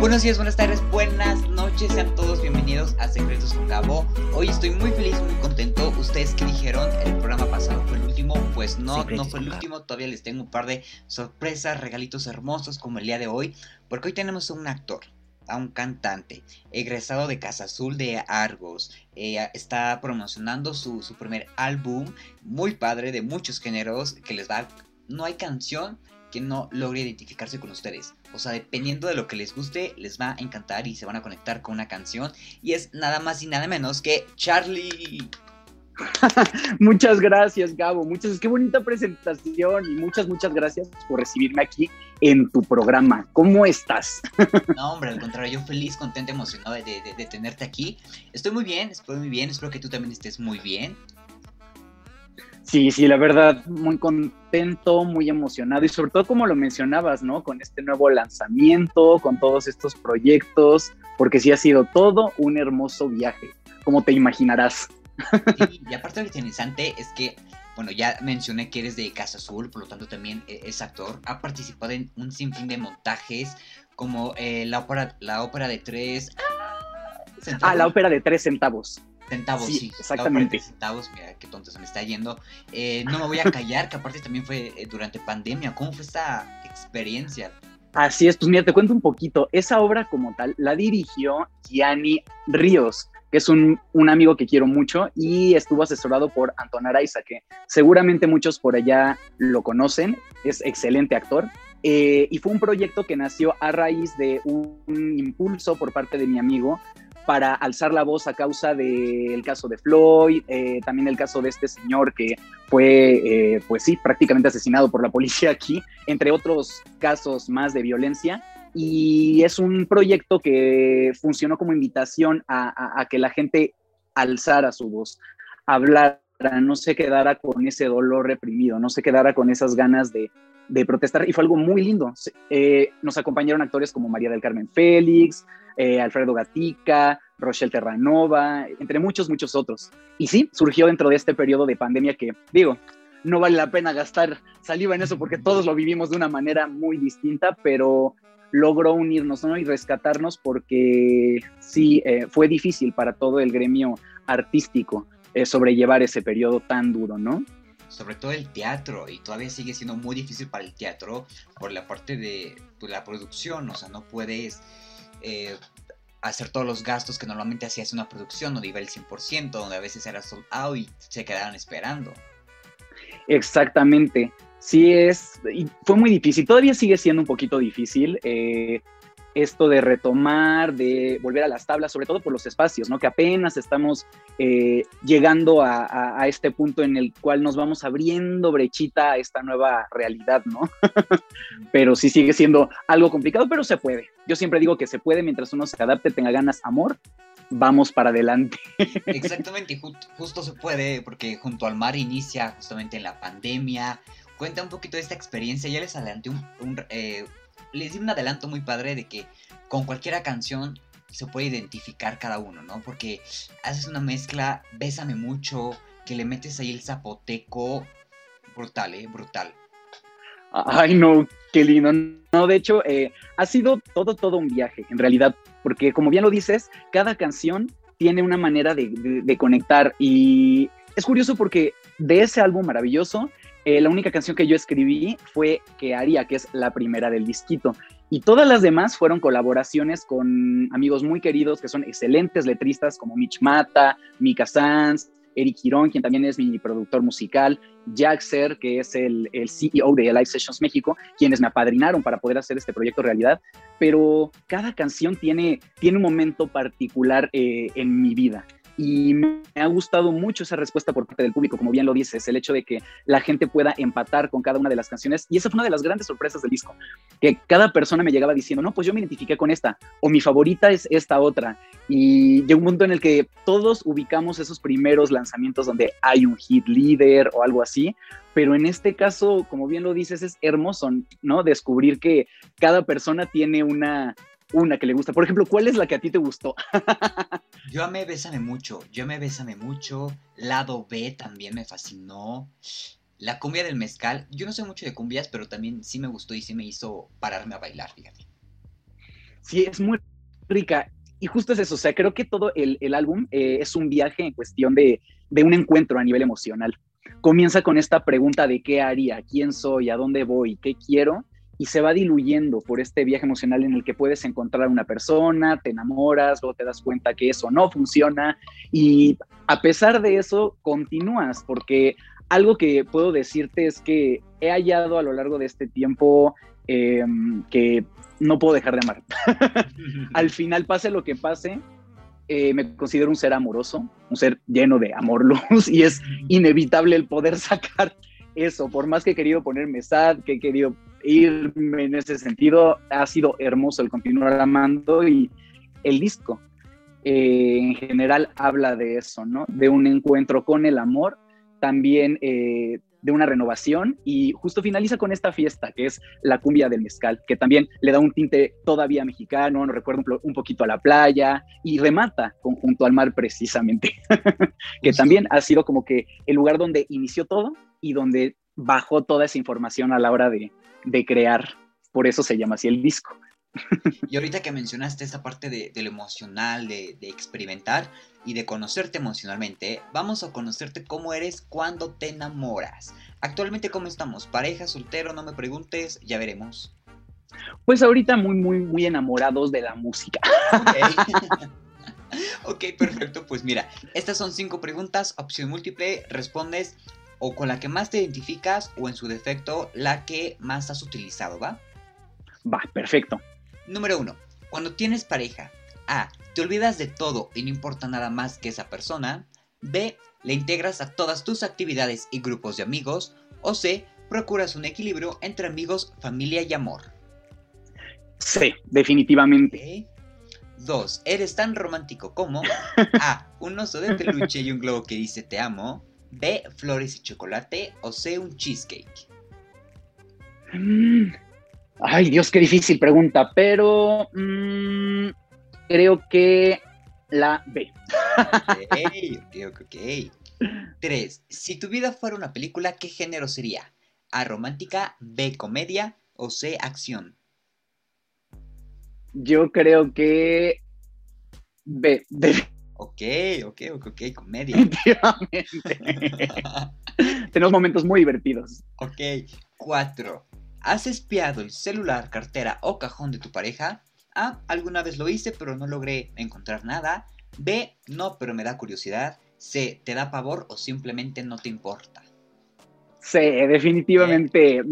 Buenos días, buenas tardes, buenas noches, sean todos bienvenidos a Secretos con Gabo. Hoy estoy muy feliz, muy contento. Ustedes que dijeron, el programa pasado fue el último, pues no, no fue el último. Todavía les tengo un par de sorpresas, regalitos hermosos como el día de hoy, porque hoy tenemos a un actor, a un cantante, egresado de Casa Azul de Argos. Eh, está promocionando su, su primer álbum, muy padre, de muchos géneros, que les va... No hay canción que no logre identificarse con ustedes. O sea, dependiendo de lo que les guste, les va a encantar y se van a conectar con una canción. Y es nada más y nada menos que Charlie. muchas gracias, Gabo. Muchas, qué bonita presentación y muchas, muchas gracias por recibirme aquí en tu programa. ¿Cómo estás? no, hombre, al contrario, yo feliz, contento, emocionado de, de, de tenerte aquí. Estoy muy bien, estoy muy bien. Espero que tú también estés muy bien. Sí, sí, la verdad, muy contento, muy emocionado y sobre todo como lo mencionabas, ¿no? Con este nuevo lanzamiento, con todos estos proyectos, porque sí ha sido todo un hermoso viaje, como te imaginarás. Sí, y aparte lo interesante es que, bueno, ya mencioné que eres de Casa Azul, por lo tanto también e-, es actor, ha participado en un sinfín de montajes, como eh, la, ópera, la ópera de tres... Ah, la ópera de tres centavos. Centavos, sí. Exactamente. Centavos, mira qué tonto se me está yendo. Eh, no me voy a callar, que aparte también fue eh, durante pandemia. ¿Cómo fue esta experiencia? Así es, pues mira, te cuento un poquito. Esa obra como tal la dirigió Gianni Ríos, que es un, un, amigo que quiero mucho y estuvo asesorado por Anton Araiza, que seguramente muchos por allá lo conocen, es excelente actor. Eh, y fue un proyecto que nació a raíz de un, un impulso por parte de mi amigo para alzar la voz a causa del caso de Floyd, eh, también el caso de este señor que fue, eh, pues sí, prácticamente asesinado por la policía aquí, entre otros casos más de violencia. Y es un proyecto que funcionó como invitación a, a, que la gente alzara su voz, hablara, no se quedara con ese dolor reprimido, no se quedara con esas ganas de, protestar y fue algo muy lindo. Eh, nos acompañaron actores como María del Carmen Félix, eh, Alfredo Gatica, Rochelle Terranova, entre muchos, muchos otros. Y sí, surgió dentro de este periodo de pandemia que, digo, no vale la pena gastar saliva en eso porque todos lo vivimos de una manera muy distinta, pero logró unirnos ¿no? y rescatarnos porque sí, eh, fue difícil para todo el gremio artístico eh, sobrellevar ese periodo tan duro, ¿no? sobre todo el teatro, y todavía sigue siendo muy difícil para el teatro por la parte de pues, la producción, o sea, no puedes eh, hacer todos los gastos que normalmente hacías una producción, donde iba el 100%, donde a veces era sold out y se quedaban esperando. Exactamente, sí es, y fue muy difícil, todavía sigue siendo un poquito difícil. Eh, esto de retomar, de volver a las tablas, sobre todo por los espacios, ¿no? Que apenas estamos eh, llegando a, este punto en el cual nos vamos abriendo brechita a esta nueva realidad, ¿no? pero sí sigue siendo algo complicado, pero se puede. Yo siempre digo que se puede mientras uno se adapte, tenga ganas, amor, vamos para adelante. Exactamente, ju justo se puede, porque junto al mar inicia justamente en la pandemia. Cuenta un poquito de esta experiencia, ya les adelanté un, un eh, les di un adelanto muy padre de que con cualquiera canción se puede identificar cada uno, ¿no? Porque haces una mezcla, bésame mucho, que le metes ahí el zapoteco, brutal, ¿eh? Brutal. Ay, no, qué lindo. No, de hecho, eh, ha sido todo, todo un viaje, en realidad, porque como bien lo dices, cada canción tiene una manera de, de, de conectar y es curioso porque de ese álbum maravilloso eh, la única canción que yo escribí fue Que haría, que es la primera del disquito. Y todas las demás fueron colaboraciones con amigos muy queridos que son excelentes letristas como Mitch Mata, Mika Sanz, Eric Girón, quien también es mi productor musical, Jack Ser, que es el, el, CEO de Live Sessions México, quienes me apadrinaron para poder hacer este proyecto realidad. Pero cada canción tiene, tiene un momento particular eh, en mi vida y me ha gustado mucho esa respuesta por parte del público, como bien lo dices, el hecho de que la gente pueda empatar con cada una de las canciones y esa fue una de las grandes sorpresas del disco, que cada persona me llegaba diciendo, no, pues yo me identifiqué con esta o mi favorita es esta otra y llegó un punto en el que todos ubicamos esos primeros lanzamientos donde hay un hit líder o algo así, pero en este caso, como bien lo dices, es hermoso, ¿no? Descubrir que cada persona tiene una, una que le gusta. Por ejemplo, ¿cuál es la que a ti te gustó? yo amé Bésame mucho, yo amé Bésame mucho, Lado B también me fascinó. La cumbia del mezcal, yo no sé mucho de cumbias, pero también sí me gustó y sí me hizo pararme a bailar, fíjate. Sí, es muy rica. Y justo es eso, o sea, creo que todo el, álbum eh, es un viaje en cuestión de, de un encuentro a nivel emocional. Comienza con esta pregunta de qué haría, quién soy, a dónde voy, qué quiero, y se va diluyendo por este viaje emocional en el que puedes encontrar una persona, te enamoras, luego te das cuenta que eso no funciona y a pesar de eso continúas porque algo que puedo decirte es que he hallado a lo largo de este tiempo em, que no puedo dejar de amar. Al final, pase lo que pase, eh, me considero un ser amoroso, un ser lleno de amor, luz, y es inevitable el poder sacar eso, por más que he querido ponerme sad, que he querido irme en ese sentido, ha sido hermoso el continuar amando y el disco eh, en general habla de eso, ¿no? De un encuentro con el amor, también eh, de una renovación y justo finaliza con esta fiesta que es la cumbia del mezcal, que también le da un tinte todavía mexicano, nos recuerda un, poquito a la playa y remata conjunto al mar precisamente, que también ha sido como que el lugar donde inició todo y donde bajó toda esa información a la hora de, crear. Por eso se llama así el disco. Y ahorita que mencionaste esa parte de, lo emocional, de, experimentar y de conocerte emocionalmente, vamos a conocerte cómo eres cuando te enamoras. Actualmente, ¿cómo estamos? ¿Pareja, soltero? No me preguntes, ya veremos. Pues ahorita muy, muy, muy enamorados de la música. ok, perfecto. Pues mira, estas son cinco preguntas, opción múltiple, respondes o con la que más te identificas o en su defecto la que más has utilizado, ¿va? Va, perfecto. Número 1. Cuando tienes pareja, A. Te olvidas de todo y no importa nada más que esa persona. B. Le integras a todas tus actividades y grupos de amigos. O C. Procuras un equilibrio entre amigos, familia y amor. C, definitivamente. 2. Eres tan romántico como A. Un oso de peluche y un globo que dice te amo. B, flores y chocolate o C, un cheesecake? Mm. Ay, Dios, qué difícil pregunta, pero mm, creo que la B. Ok, ok, ok. Tres, si tu vida fuera una película, ¿qué género sería? A, romántica, B, comedia o C, acción. Yo creo que B, B. Ok, ok, ok, ok, comedia. Tenemos momentos muy divertidos. Ok, cuatro. ¿Has espiado el celular, cartera o cajón de tu pareja? A. Alguna vez lo hice, pero no logré encontrar nada. B. No, pero me da curiosidad. C. ¿Te da pavor o simplemente no te importa? C. Definitivamente,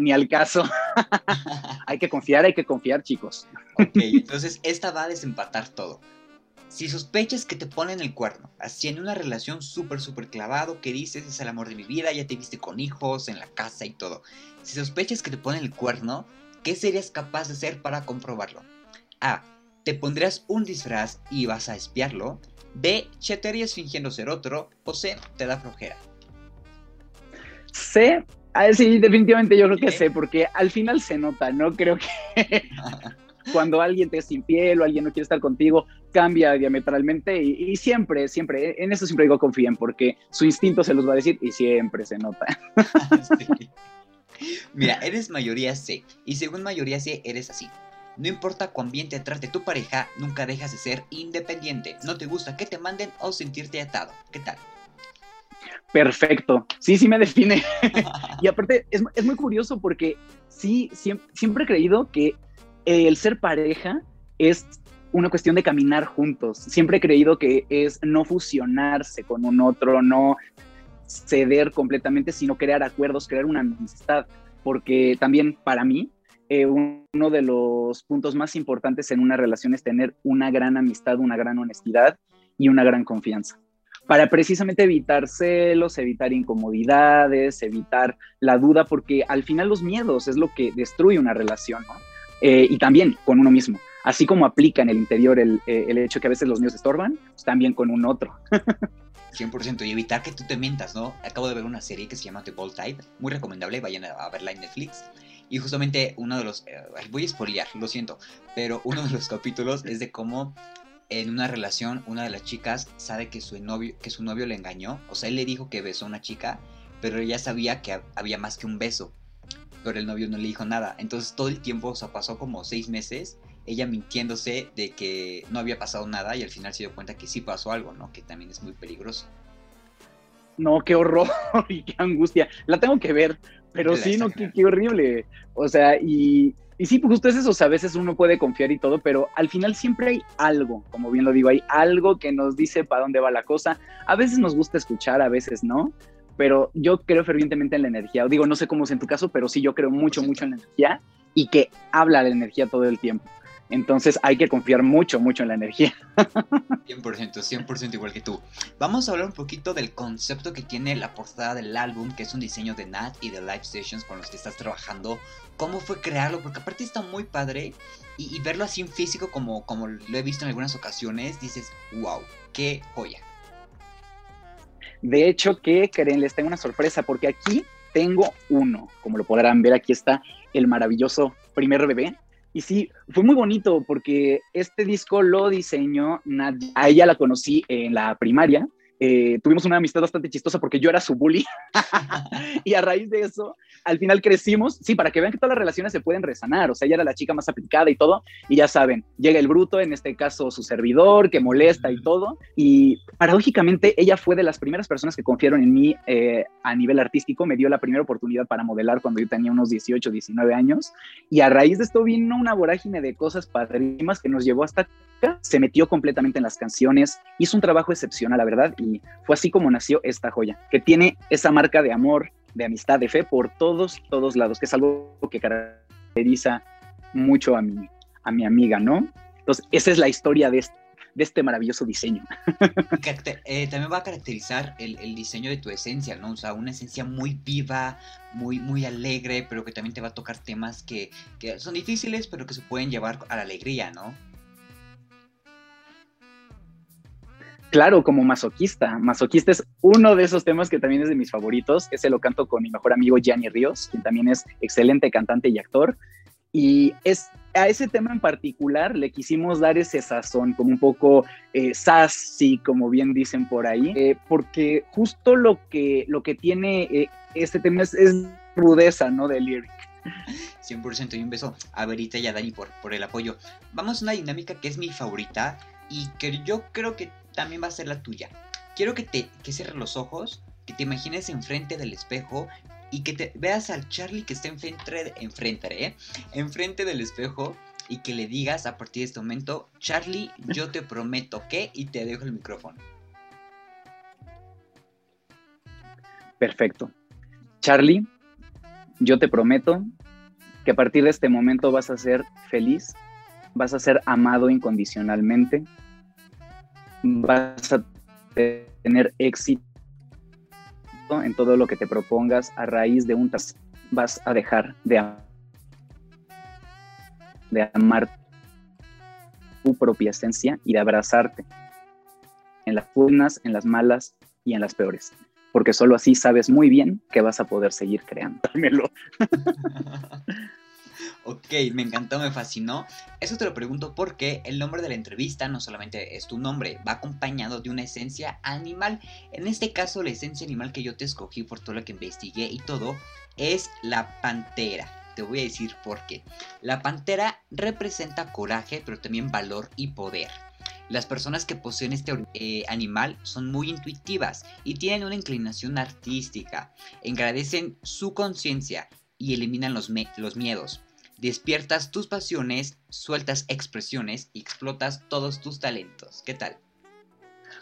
ni al caso. hay que confiar, hay que confiar, chicos. ok, entonces esta va a desempatar todo. Si sospechas que te ponen el cuerno, así en una relación súper, súper clavado, que dices es el amor de mi vida, ya te viste con hijos, en la casa y todo. Si sospechas que te ponen el cuerno, ¿qué serías capaz de hacer para comprobarlo? A. Te pondrías un disfraz y vas a espiarlo. B. Chatearías fingiendo ser otro. O C. Te da flojera. C. Ah, sí, definitivamente yo creo que C, porque al final se nota, ¿no? Creo que cuando alguien te es infiel o alguien no quiere estar contigo, cambia diametralmente y, siempre, siempre, en eso siempre digo confíen porque su instinto se los va a decir y siempre se nota. Mira, eres mayoría C y según mayoría C eres así. No importa cuán bien te trate tu pareja, nunca dejas de ser independiente. No te gusta que te manden o sentirte atado. ¿Qué tal? Perfecto. Sí, sí me define. y aparte, es, es, muy curioso porque sí, siempre, siempre he creído que el ser pareja es una cuestión de caminar juntos. Siempre he creído que es no fusionarse con un otro, no ceder completamente, sino crear acuerdos, crear una amistad. Porque también para mí, eh, uno de los puntos más importantes en una relación es tener una gran amistad, una gran honestidad y una gran confianza. Para precisamente evitar celos, evitar incomodidades, evitar la duda, porque al final los miedos es lo que destruye una relación, ¿no? Eh, y también con uno mismo. Así como aplica en el interior el, eh, el hecho que a veces los míos estorban, pues también con un otro. 100% y evitar que tú te mientas, ¿no? Acabo de ver una serie que se llama The Bold Type, muy recomendable, vayan a verla en Netflix. Y justamente uno de los, eh, voy a spoilear, lo siento, pero uno de los capítulos es de cómo en una relación una de las chicas sabe que su novio, que su novio le engañó, o sea, él le dijo que besó a una chica, pero ella sabía que había más que un beso pero el novio no le dijo nada. Entonces todo el tiempo, o sea, pasó como seis meses ella mintiéndose de que no había pasado nada y al final se dio cuenta que sí pasó algo, ¿no? Que también es muy peligroso. No, qué horror y qué angustia. La tengo que ver, pero sí, no, qué, qué, horrible. O sea, y, y sí, pues justo es eso, o sea, a veces uno puede confiar y todo, pero al final siempre hay algo, como bien lo digo, hay algo que nos dice para dónde va la cosa. A veces nos gusta escuchar, a veces no, pero yo creo fervientemente en la energía. Digo, no sé cómo es en tu caso, pero sí yo creo mucho, mucho en la energía y que habla la energía todo el tiempo. Entonces hay que confiar mucho, mucho en la energía. 100%, 100% igual que tú. Vamos a hablar un poquito del concepto que tiene la portada del álbum, que es un diseño de Nat y de Live Stations con los que estás trabajando. ¿Cómo fue crearlo? Porque aparte está muy padre y, verlo así en físico como, como lo he visto en algunas ocasiones, dices, wow, qué joya. De hecho, ¿qué creen? Les tengo una sorpresa porque aquí tengo uno. Como lo podrán ver, aquí está el maravilloso primer bebé y sí, fue muy bonito porque este disco lo diseñó Nadia. A ella la conocí en la primaria eh, tuvimos una amistad bastante chistosa porque yo era su bully. y a raíz de eso, al final crecimos, sí, para que vean que todas las relaciones se pueden resanar. O sea, ella era la chica más aplicada y todo. Y ya saben, llega el bruto, en este caso su servidor, que molesta y todo. Y paradójicamente, ella fue de las primeras personas que confiaron en mí eh, a nivel artístico. Me dio la primera oportunidad para modelar cuando yo tenía unos 18, 19 años. Y a raíz de esto vino una vorágine de cosas padrísimas que nos llevó hasta Se metió completamente en las canciones. Hizo un trabajo excepcional, la verdad. Y fue así como nació esta joya, que tiene esa marca de amor, de amistad, de fe por todos, todos lados, que es algo que caracteriza mucho a mi, a mi amiga, ¿no? Entonces, esa es la historia de este, este maravilloso diseño. Eh, también va a caracterizar el, el, diseño de tu esencia, ¿no? O sea, una esencia muy viva, muy, muy alegre, pero que también te va a tocar temas que, que son difíciles, pero que se pueden llevar a la alegría, ¿no? Claro, como masoquista. Masoquista es uno de esos temas que también es de mis favoritos. Ese lo canto con mi mejor amigo Gianni Ríos, quien también es excelente cantante y actor. Y es a ese tema en particular le quisimos dar ese sazón, como un poco eh, sassy, como bien dicen por ahí, eh, porque justo lo que, lo que tiene eh, este tema es, rudeza, ¿no? De lyric. 100% y un beso a Verita y a Dani por, por el apoyo. Vamos a una dinámica que es mi favorita y que yo creo que también va a ser la tuya. Quiero que te que cierres los ojos, que te imagines enfrente del espejo y que te veas al Charlie que está enfrente, enfrente, ¿eh? enfrente del espejo y que le digas a partir de este momento, Charlie, yo te prometo que y te dejo el micrófono. Perfecto. Charlie, yo te prometo que a partir de este momento vas a ser feliz, vas a ser amado incondicionalmente, vas a tener éxito en todo lo que te propongas a raíz de un vas a dejar de, de amar tu propia esencia y de abrazarte en las buenas, en las malas y en las peores, porque solo así sabes muy bien que vas a poder seguir creando. Ok, me encantó, me fascinó. Eso te lo pregunto porque el nombre de la entrevista no solamente es tu nombre, va acompañado de una esencia animal. En este caso, la esencia animal que yo te escogí por todo lo que investigué y todo es la pantera. Te voy a decir por qué. La pantera representa coraje, pero también valor y poder. Las personas que poseen este eh, animal son muy intuitivas y tienen una inclinación artística. Engrandecen su conciencia y eliminan los miedos. Despiertas tus pasiones, sueltas expresiones y explotas todos tus talentos. ¿Qué tal?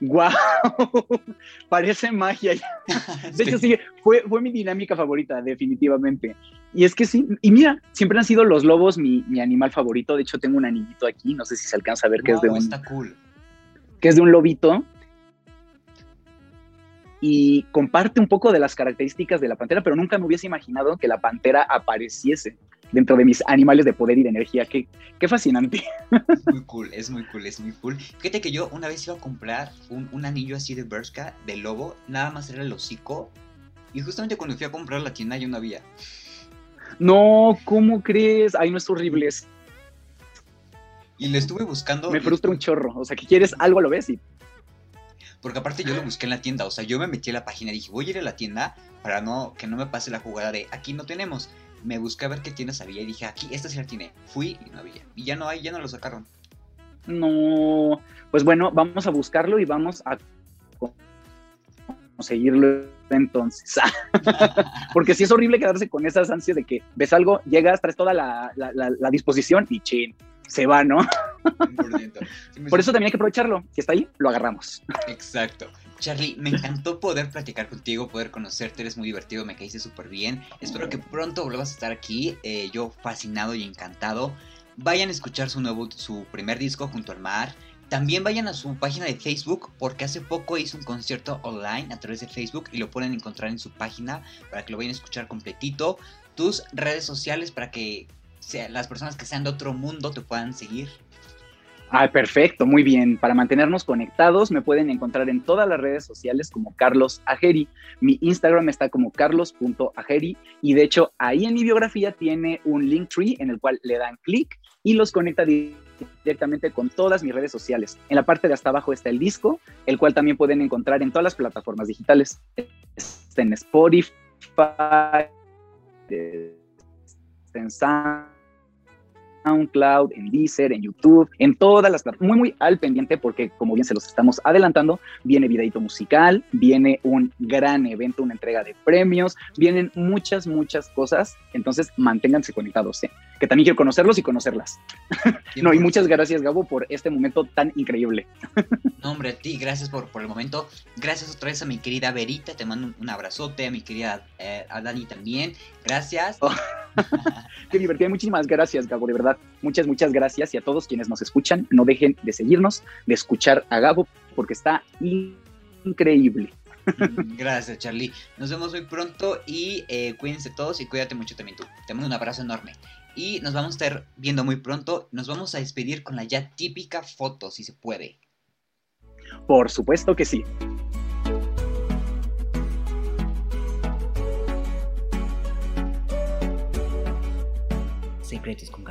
¡Guau! Parece magia. De hecho, sí, fue, fue mi dinámica favorita, definitivamente. Y es que sí, y mira, siempre han sido los lobos mi, animal favorito. De hecho, tengo un anillito aquí, no sé si se alcanza a ver que es de un. Está cool. Que es de un lobito. Y comparte un poco de las características de la pantera, pero nunca me hubiese imaginado que la pantera apareciese dentro de mis animales de poder y de energía. Qué, qué fascinante. Es muy cool, es muy cool, es muy cool. Fíjate que yo una vez iba a comprar un, anillo así de Bershka, de lobo, nada más era el hocico. Y justamente cuando fui a comprar la tienda yo no había. No, ¿cómo crees? Ay, no es horrible. Y le estuve buscando. Me frustra un chorro. O sea, que quieres algo, lo ves y. Porque aparte yo lo busqué en la tienda. O sea, yo me metí a la página y dije, voy a ir a la tienda para no que no me pase la jugada de aquí no tenemos me busqué a ver qué tiendas había y dije, aquí, esta sí la tiene. Fui y no había. Y ya no hay, ya no lo sacaron. No, pues bueno, vamos a buscarlo y vamos a conseguirlo entonces. Porque sí es horrible quedarse con esas ansias de que ves algo, llegas, traes toda la, disposición y chin, se va, ¿no? Por eso también hay que aprovecharlo. Si está ahí, lo agarramos. Exacto. Charlie, me encantó poder platicar contigo, poder conocerte, eres muy divertido, me caíste súper bien. Espero que pronto vuelvas a estar aquí, eh, yo fascinado y encantado. Vayan a escuchar su nuevo, su primer disco junto al mar. También vayan a su página de Facebook porque hace poco hizo un concierto online a través de Facebook y lo pueden encontrar en su página para que lo vayan a escuchar completito. Tus redes sociales para que las personas que sean de otro mundo te puedan seguir. Ah, perfecto, muy bien. Para mantenernos conectados me pueden encontrar en todas las redes sociales como Carlos Ajeri. Mi Instagram está como carlos.ajeri y de hecho ahí en mi biografía tiene un link tree en el cual le dan clic y los conecta directamente con todas mis redes sociales. En la parte de hasta abajo está el disco, el cual también pueden encontrar en todas las plataformas digitales. En Spotify, en SoundCloud, en Deezer, en YouTube, en todas las muy muy al pendiente porque como bien se los estamos adelantando, viene videito musical, viene un gran evento, una entrega de premios, vienen muchas muchas cosas, entonces manténganse conectados, ¿eh? que también quiero conocerlos y conocerlas. no, y muchas gracias Gabo por este momento tan increíble. no, hombre, a ti, gracias por, por el momento. Gracias otra vez a mi querida Verita, te mando un, abrazote, a mi querida eh, a Dani también. Gracias. Oh. Qué divertido, muchísimas gracias Gabo, de verdad Muchas, muchas gracias y a todos quienes nos escuchan, no dejen de seguirnos, de escuchar a Gabo, porque está increíble. Gracias, Charlie. Nos vemos muy pronto y eh, cuídense todos y cuídate mucho también tú. Te mando un abrazo enorme. Y nos vamos a estar viendo muy pronto. Nos vamos a despedir con la ya típica foto, si se puede. Por supuesto que sí. Secretos con